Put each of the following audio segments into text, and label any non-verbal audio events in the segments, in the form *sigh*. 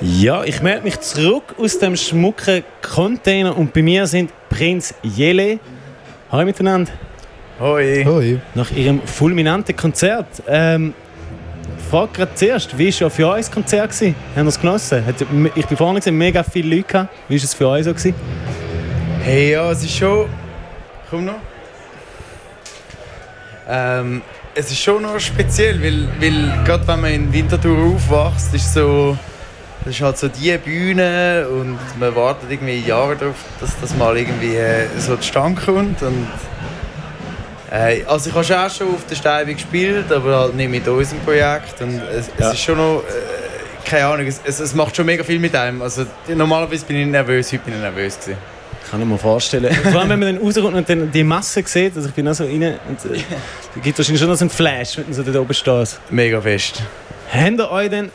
Ja, ich melde mich zurück aus dem schmucken Container und bei mir sind Prinz Jele. Hallo miteinander. Hoi. Hoi. Nach ihrem fulminanten Konzert. Ähm, ich frage gerade zuerst, wie war ja für euch das Konzert? Gewesen? Haben ihr es genossen? Hat, ich bin vorne gesehen, mega viele Leute. Gehabt. Wie war es für euch so? Gewesen? Hey, ja, es ist schon. Komm noch. Ähm, es ist schon noch speziell, weil, weil gerade wenn man in Winterthur aufwächst, ist so. Das ist halt so die Bühne und man wartet irgendwie Jahre darauf, dass das mal irgendwie äh, so zustande kommt. Und, äh, also ich habe schon auch schon auf der Steibe gespielt, aber halt nicht mit unserem Projekt. Und es, Ja. es ist schon noch, äh, keine Ahnung, es, es, macht schon mega viel mit einem. Also normalerweise bin ich nervös, heute bin ich nervös gewesen. Kann ich mir vorstellen. Vor allem, wenn man dann rauskommt und dann die Masse sieht, also ich bin auch so rein, und, äh, da gibt es wahrscheinlich schon noch so einen Flash, wenn du so da oben stehst. Mega fest. Habt ihr euch denn...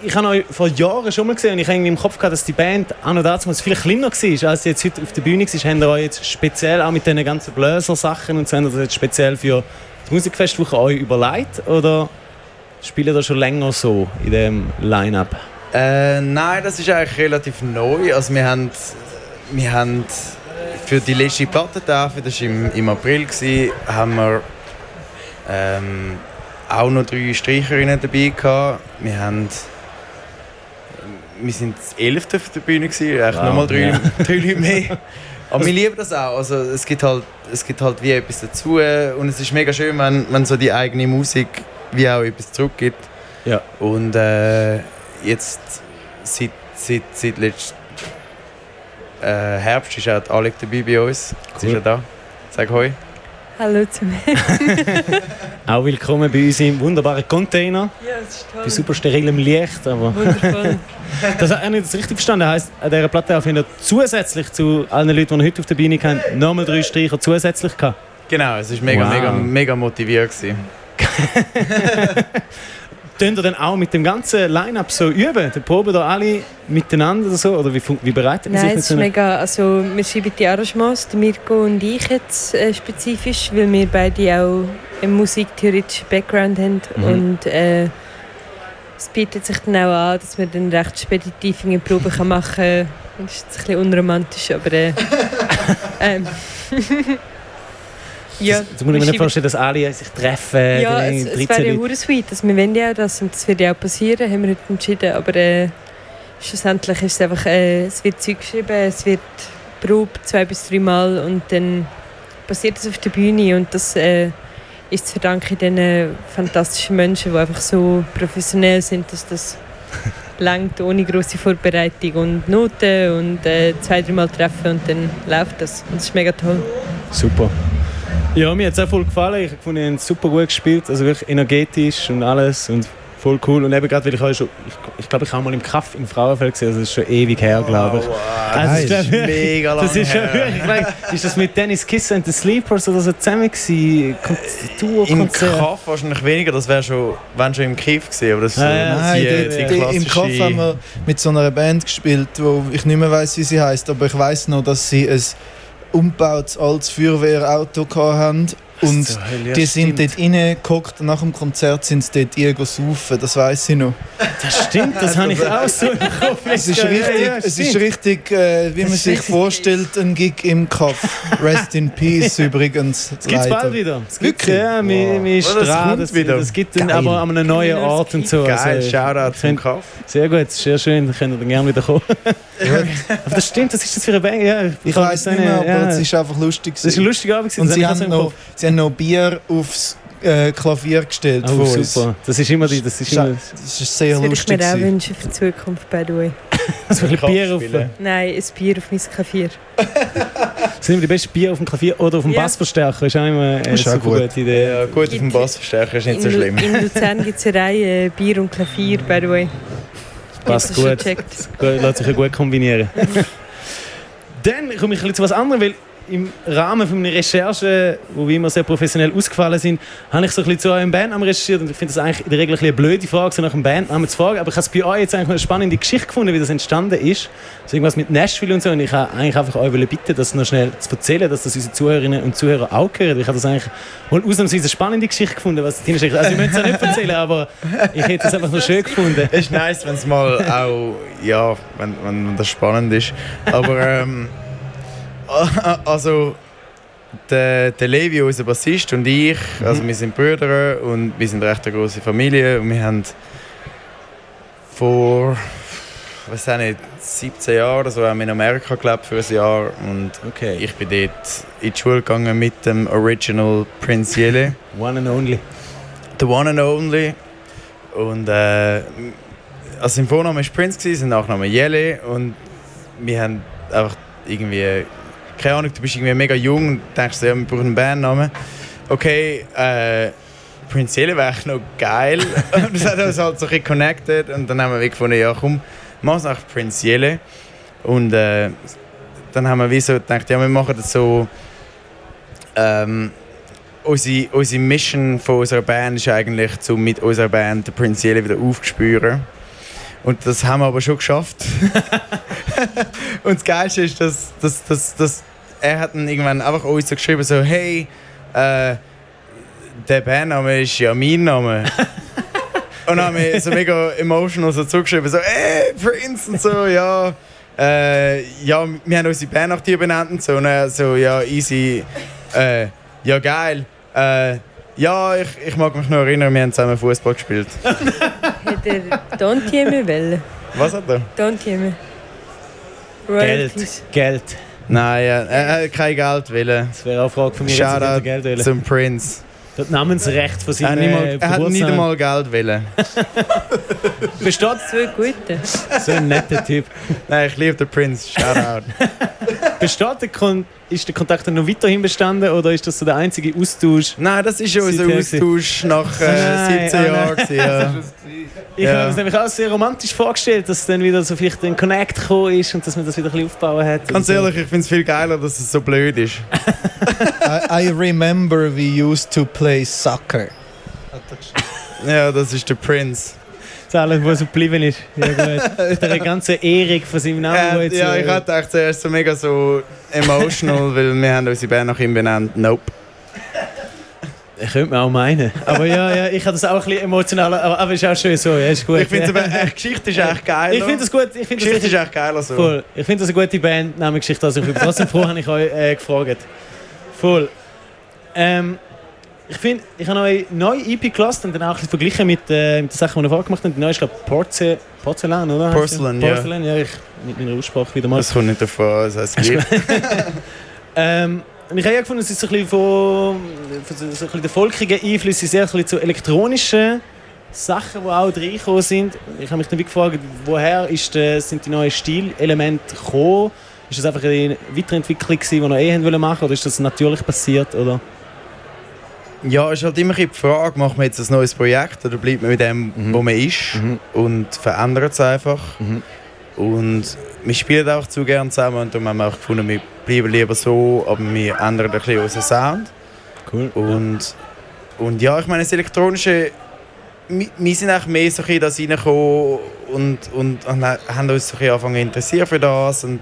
Ich habe euch vor Jahren schon mal gesehen und ich habe im Kopf gehabt, dass die Band auch noch damals viel kleiner war, als sie jetzt heute auf der Bühne war. Habt ihr euch jetzt speziell auch mit diesen ganzen Bläser-Sachen und so, das jetzt speziell für die Musikfestwoche euch überlegt? Oder spielt ihr schon länger so in dem Line-Up? Äh, nein, das ist eigentlich relativ neu. Also wir haben, wir haben für die letzte Plattentafel, das war im, im April, gewesen, haben wir ähm, auch noch drei Streicherinnen dabei gehabt. Wir haben wir sind das elfte auf der Bühne gewesen, eigentlich Wow, nochmal drei, ja. *laughs* drei Leute mehr. *laughs* Aber wir lieben das auch. Also es gibt halt, es gibt halt wie etwas dazu und es ist mega schön, wenn, wenn so die eigene Musik wie auch etwas zurückgibt. Ja. Und äh, jetzt seit, seit, seit letztem äh, Herbst ist auch Alec dabei bei uns. Sie ist Cool. ja da. Sag Hoi. Hallo zusammen. *laughs* Auch willkommen bei uns im wunderbaren Container. Ja, es ist toll. Bei super sterilem Licht. Aber Wundervoll. *laughs* das habe ich nicht richtig verstanden. Heißt, an dieser Platte jeden Fall zusätzlich zu allen Leuten, die heute auf der Bühne haben, nochmal drei Streicher zusätzlich gehabt. Genau, es war mega, Wow. mega, mega motiviert. *laughs* Tun ihr dann auch mit dem ganzen Line-Up so üben? Dann proben da alle miteinander oder so? Oder wie, wie bereitet man sich Nein, mit es so ist mega, also wir schreiben die Arrangements, Mirko und ich jetzt äh, spezifisch, weil wir beide auch einen musiktheoretischen Background haben Mhm. und äh, es bietet sich dann auch an, dass man dann recht speditiv eine Probe kann machen kann. Das ist jetzt ein bisschen unromantisch, aber äh, *laughs* ähm, *laughs* ja. Das, das muss ich mir nicht vorstellen, dass alle sich treffen. Ja, es, es 13 wäre ja Leute. sweet, dass wir wollen ja auch das und das wird ja auch passieren, haben wir heute entschieden, aber äh, schlussendlich ist es einfach, äh, es wird Zeug geschrieben, es wird probt zwei bis drei Mal und dann passiert es auf der Bühne und das äh, ist zu verdanken diesen fantastischen Menschen, die einfach so professionell sind, dass das *laughs* langt ohne große Vorbereitung und Noten und äh, zwei, dreimal treffen und dann läuft das und das ist mega toll. Super. Ja, mir hat es auch voll gefallen. Ich fand, habt super gut gespielt. Also wirklich energetisch und alles. Und voll cool. Und eben gerade, weil ich auch schon... Ich, ich glaube, ich habe mal im Kaff im Frauenfeld gesehen. Also das ist schon ewig her, glaube ich. wow. Also, ich glaube, Mega lang Das ist schon wirklich. Ist das mit Dennis Kiss and the Sleepers oder so zusammen gewesen? Kon- Im? Kaff wahrscheinlich weniger, das wäre schon, wenn schon im Kiff gewesen, aber das ist so Ja, ja. Nein, die, die die, im. Kopf haben wir mit so einer Band gespielt, wo ich nicht mehr weiß, wie sie heißt, aber ich weiß noch, dass sie ein umgebautes altes Feuerwehrauto hatten. Und ja, die sind stimmt. dort reingehockt und nach dem Konzert sind sie dort irgendwo saufen, das weiß ich noch. Das stimmt, das habe ich auch so im Kopf. *laughs* Es ist richtig, ja, es ist richtig äh, wie Das man ist sich vorstellt, ein Gig im Kaff. Rest in Peace *laughs* übrigens. Das gibt es bald wieder. Das gibt's, Wirklich? ja, wir, Wow. wir Oh, das kommt das wieder. Das gibt dann aber an einem neuen. Ort und so. Geil, Also, Shoutout zum Kaff. Sehr gut, sehr schön, dann könnt ihr dann gerne wieder kommen. *laughs* aber das stimmt, das ist das für eine Band. Ja, Ich kann weiß so nicht mehr, aber ja. es ist einfach lustig. Das ist ein lustiger Abend. Und sie habe ich haben, so noch, haben noch Bier aufs äh, Klavier gestellt Kopf. von Oh, uns. super. Das ist immer die, das ist immer Das ist sehr Das würde ich lustig. mir auch wünschen für die Zukunft, by the way. *laughs* so ein Bier auf. Nein, ein Bier auf mein Klavier. *laughs* Sind immer die besten Bier auf dem Klavier oder auf dem Ja. Bassverstärker. Ist auch immer eine Ist super gut. gute Idee. Ja, gut, auf dem Bassverstärker ist nicht so schlimm. In Luzern gibt es eine Reihe äh, Bier und Klavier, by the way. Passt gut. das Lässt sich ja gut kombinieren. Dann komme ich ein bisschen zu was anderem, weil im Rahmen von meiner Recherche, wo wir immer sehr professionell ausgefallen sind, habe ich so ein bisschen zu eurem Bandnamen recherchiert und ich finde das eigentlich in der Regel ein eine blöde Frage, so nach einem Bandnamen zu fragen, aber ich habe es bei euch jetzt eigentlich eine spannende Geschichte gefunden, wie das entstanden ist. So irgendwas mit Nashville und so und ich habe eigentlich einfach euch bitten, das noch schnell zu erzählen, dass das unsere Zuhörerinnen und Zuhörer auch hören. Ich habe das eigentlich mal ausnahmsweise eine spannende Geschichte gefunden, was Tina Also ich möchte es nicht erzählen, aber ich hätte es einfach noch schön gefunden. Es ist nice, wenn es mal auch, ja, wenn, wenn das spannend ist, aber ähm, *laughs* also der, der Levi, unser Bassist und ich, mhm. also wir sind Brüder und wir sind eine recht große Familie und wir haben vor, was auch nicht, 17 Jahren oder so haben wir in Amerika gelebt für ein Jahr und okay. ich bin dort in die Schule gegangen mit dem Original Prince Yele. *laughs* one and only. The one and only. Und äh, also sein Vorname war Prince, sein Nachname Yele und wir haben einfach irgendwie keine Ahnung, du bist irgendwie mega jung und denkst, ja, wir brauchen einen Bandnamen. Okay, äh, Prince Yele wäre noch geil. *laughs* *laughs* und das hat uns halt so ein bisschen connected und dann haben wir gefunden, ja komm, mach es nach Prince Yele. Und äh, dann haben wir wie so gedacht, ja, wir machen das so. Ähm, unsere, unsere Mission von unserer Band ist eigentlich, um mit unserer Band den Prince Yele wieder aufzuspüren. Und das haben wir aber schon geschafft. *laughs* und das Geilste ist, dass, dass, dass, dass er hat dann irgendwann einfach uns so geschrieben, so, hey, äh, der Bandname ist ja mein Name. und dann haben wir so mega emotional so zugeschrieben, so, ey, Prince und so, ja. Äh, ja, wir haben unsere Band nach dir benannt und so, und er so, ja, easy, äh, ja, geil. Äh, ja, ich, ich mag mich noch erinnern, wir haben zusammen Fußball gespielt. hat er Dontieme wollen? Was hat er? Geld. Geld. Nein, er hat kein Geld wollen. Das wäre auch eine Frage von mir. Shoutout Geld wollen. zum Prince. Das Namensrecht von seinem er, mal, er hat nicht einmal Geld wollen. *laughs* Besteht so ein guter. So ein netter Typ. Nein, ich liebe den Prince. Shoutout. *laughs* Besteht der, Kon ist der Kontakt noch weiterhin bestanden oder ist das so der einzige Austausch? Nein, das ist schon unser Austausch nach äh, 17 Jahren. Ja. *laughs* Ich ja. habe mir das nämlich auch sehr romantisch vorgestellt, dass dann wieder so vielleicht ein Connect gekommen ist und dass man das wieder ein bisschen aufbauen hat. Ganz ehrlich, ich finde es viel geiler, dass es so blöd ist. *laughs* I, I remember we used to play soccer. ja, das ist der Prince. Das alles, was so geblieben ist. Ja, gut. *laughs* Der ganze Erik von seinem Namen. Äh, ja, ich hatte echt zuerst so mega so emotional, *laughs* weil wir haben unsere Band nach ihm benannt. Nope. Ich könnte mir auch meinen. Aber ja, ja ich habe das auch ein bisschen emotional, aber, aber ist auch schön so. Ja, ist gut. Ich finde, die Geschichte ist echt geil. Ich finde das gut. Ich find Geschichte das, ist echt geil. So. Voll. Ich finde das eine gute Band, Name Geschichte. Also ich bin trotzdem froh, habe ich euch äh, gefragt. Voll. Ähm, ich finde, ich habe eine neue EP gelassen und dann auch ein bisschen verglichen mit, äh, mit den Sachen, die wir vorher gemacht haben. Die neue ist, glaube Porze Porzellan, oder? Porcelain, ja. Porcelain, ja. Ich, mit meiner Aussprache wieder mal. Das kommt nicht davon, das gleich. *laughs* ähm, ich habe ja gefunden, es ist ein bisschen von, von so ein bisschen der volkigen Einflüsse sehr ein bisschen zu elektronischen Sachen, die auch reingekommen sind. Ich habe mich dann gefragt, woher ist, sind die neuen Stilelemente gekommen? Ist das einfach eine Weiterentwicklung, die wir noch eh machen wollten, oder ist das natürlich passiert? Oder? Ja, es ist halt immer die Frage, macht man jetzt ein neues Projekt oder bleibt man mit dem, mhm. wo man ist mhm. und verändert es einfach. Mhm. Und wir spielen auch zu gerne zusammen und darum haben wir auch gefunden, wir bleiben lieber so, aber wir ändern ein bisschen unseren Sound. Cool. Und ja, und ja ich meine, das Elektronische, wir, wir sind auch mehr so ein das reingekommen und, und, und haben uns so ein angefangen zu interessieren für das. Und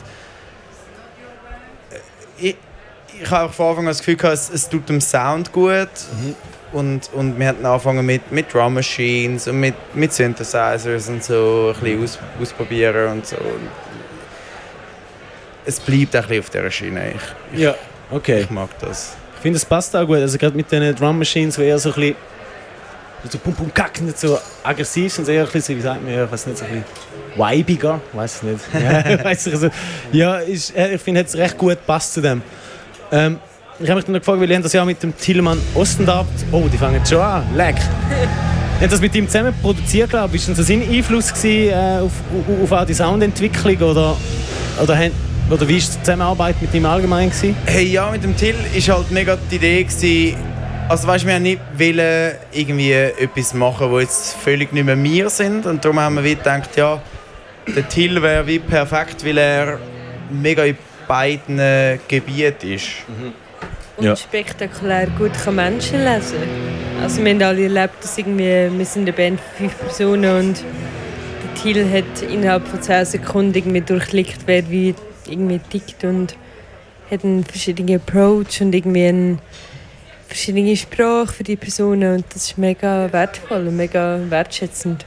äh, ich, ich habe auch von Anfang an das Gefühl, es, es tut dem Sound gut. Mhm. Und, und wir hatten angefangen mit, mit Drum Machines und mit, mit Synthesizers und so ein bisschen aus, ausprobieren und so. Und es bleibt ein bisschen auf dieser Schiene. Ich, ja, okay. Ich mag das. Ich finde, es passt auch gut. Also gerade mit den Drum Machines, wo eher so ein bisschen so pum pum kack, nicht so aggressiv, sondern eher ein bisschen, wie sagt man, ich weiß nicht, so ein bisschen weibiger, weiß nicht. *laughs* Ja, weiss ich, also, ja ist, ich finde, es recht gut passt zu dem. Ähm, ich habe mich dann gefragt, weil ich das ja mit dem Tillmann Ostendorf. Oh, die fangen jetzt schon an. Leck. Ich habe das mit ihm zusammen produziert, glaube ich. War das sein Einfluss gewesen, äh, auf, auf auch die Soundentwicklung? Oder, oder, oder wie war die Zusammenarbeit mit ihm allgemein? Gewesen? Hey, ja, mit dem Till war halt mega die Idee. Gewesen, also weißt, wir haben nicht wollen, irgendwie etwas machen, wo jetzt völlig nicht mehr wir sind. Und darum haben wir gedacht, ja, der Till wäre wie perfekt, weil er mega in beiden Gebieten ist. Und Ja. spektakulär gut kann Menschen lesen. Also wir haben alle erlebt, dass irgendwie, wir sind eine Band von fünf Personen und der Thiel hat innerhalb von 10 Sekunden irgendwie durchblickt, wer wie irgendwie tickt und hat einen verschiedenen Approach und irgendwie eine verschiedene Sprache für die Personen und das ist mega wertvoll und mega wertschätzend.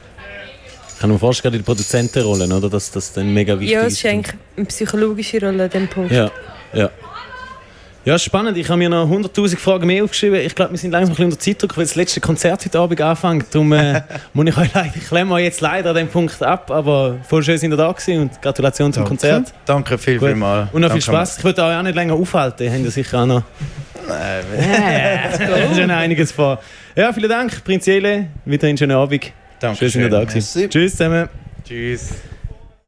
Ich kann mir vorstellen, der Produzentenrolle, oder? Dass das dann mega wichtig Ja, es ist. ist eigentlich eine psychologische Rolle an diesem Punkt. Ja, ja. Ja, spannend. Ich habe mir noch 100'000 Fragen mehr aufgeschrieben. Ich glaube, wir sind langsam ein bisschen unter Zeitdruck, weil das letzte Konzert heute Abend anfängt. Darum äh, *laughs* muss ich euch leider, ich klemme euch jetzt leider an dem Punkt ab, aber voll schön sind ihr da gewesen und Gratulation zum Danke. Konzert. Danke viel, Gut. viel mal. Und noch viel Danke. Spaß. Ich würde euch auch nicht länger aufhalten. Ihr habt ja sicher auch noch Nein, *laughs* ja, schon einiges vor. Ja, vielen Dank, Prinz Jele. Wieder einen schönen Abend. danke Schön, dass ihr da gewesen. Tschüss zusammen. Tschüss.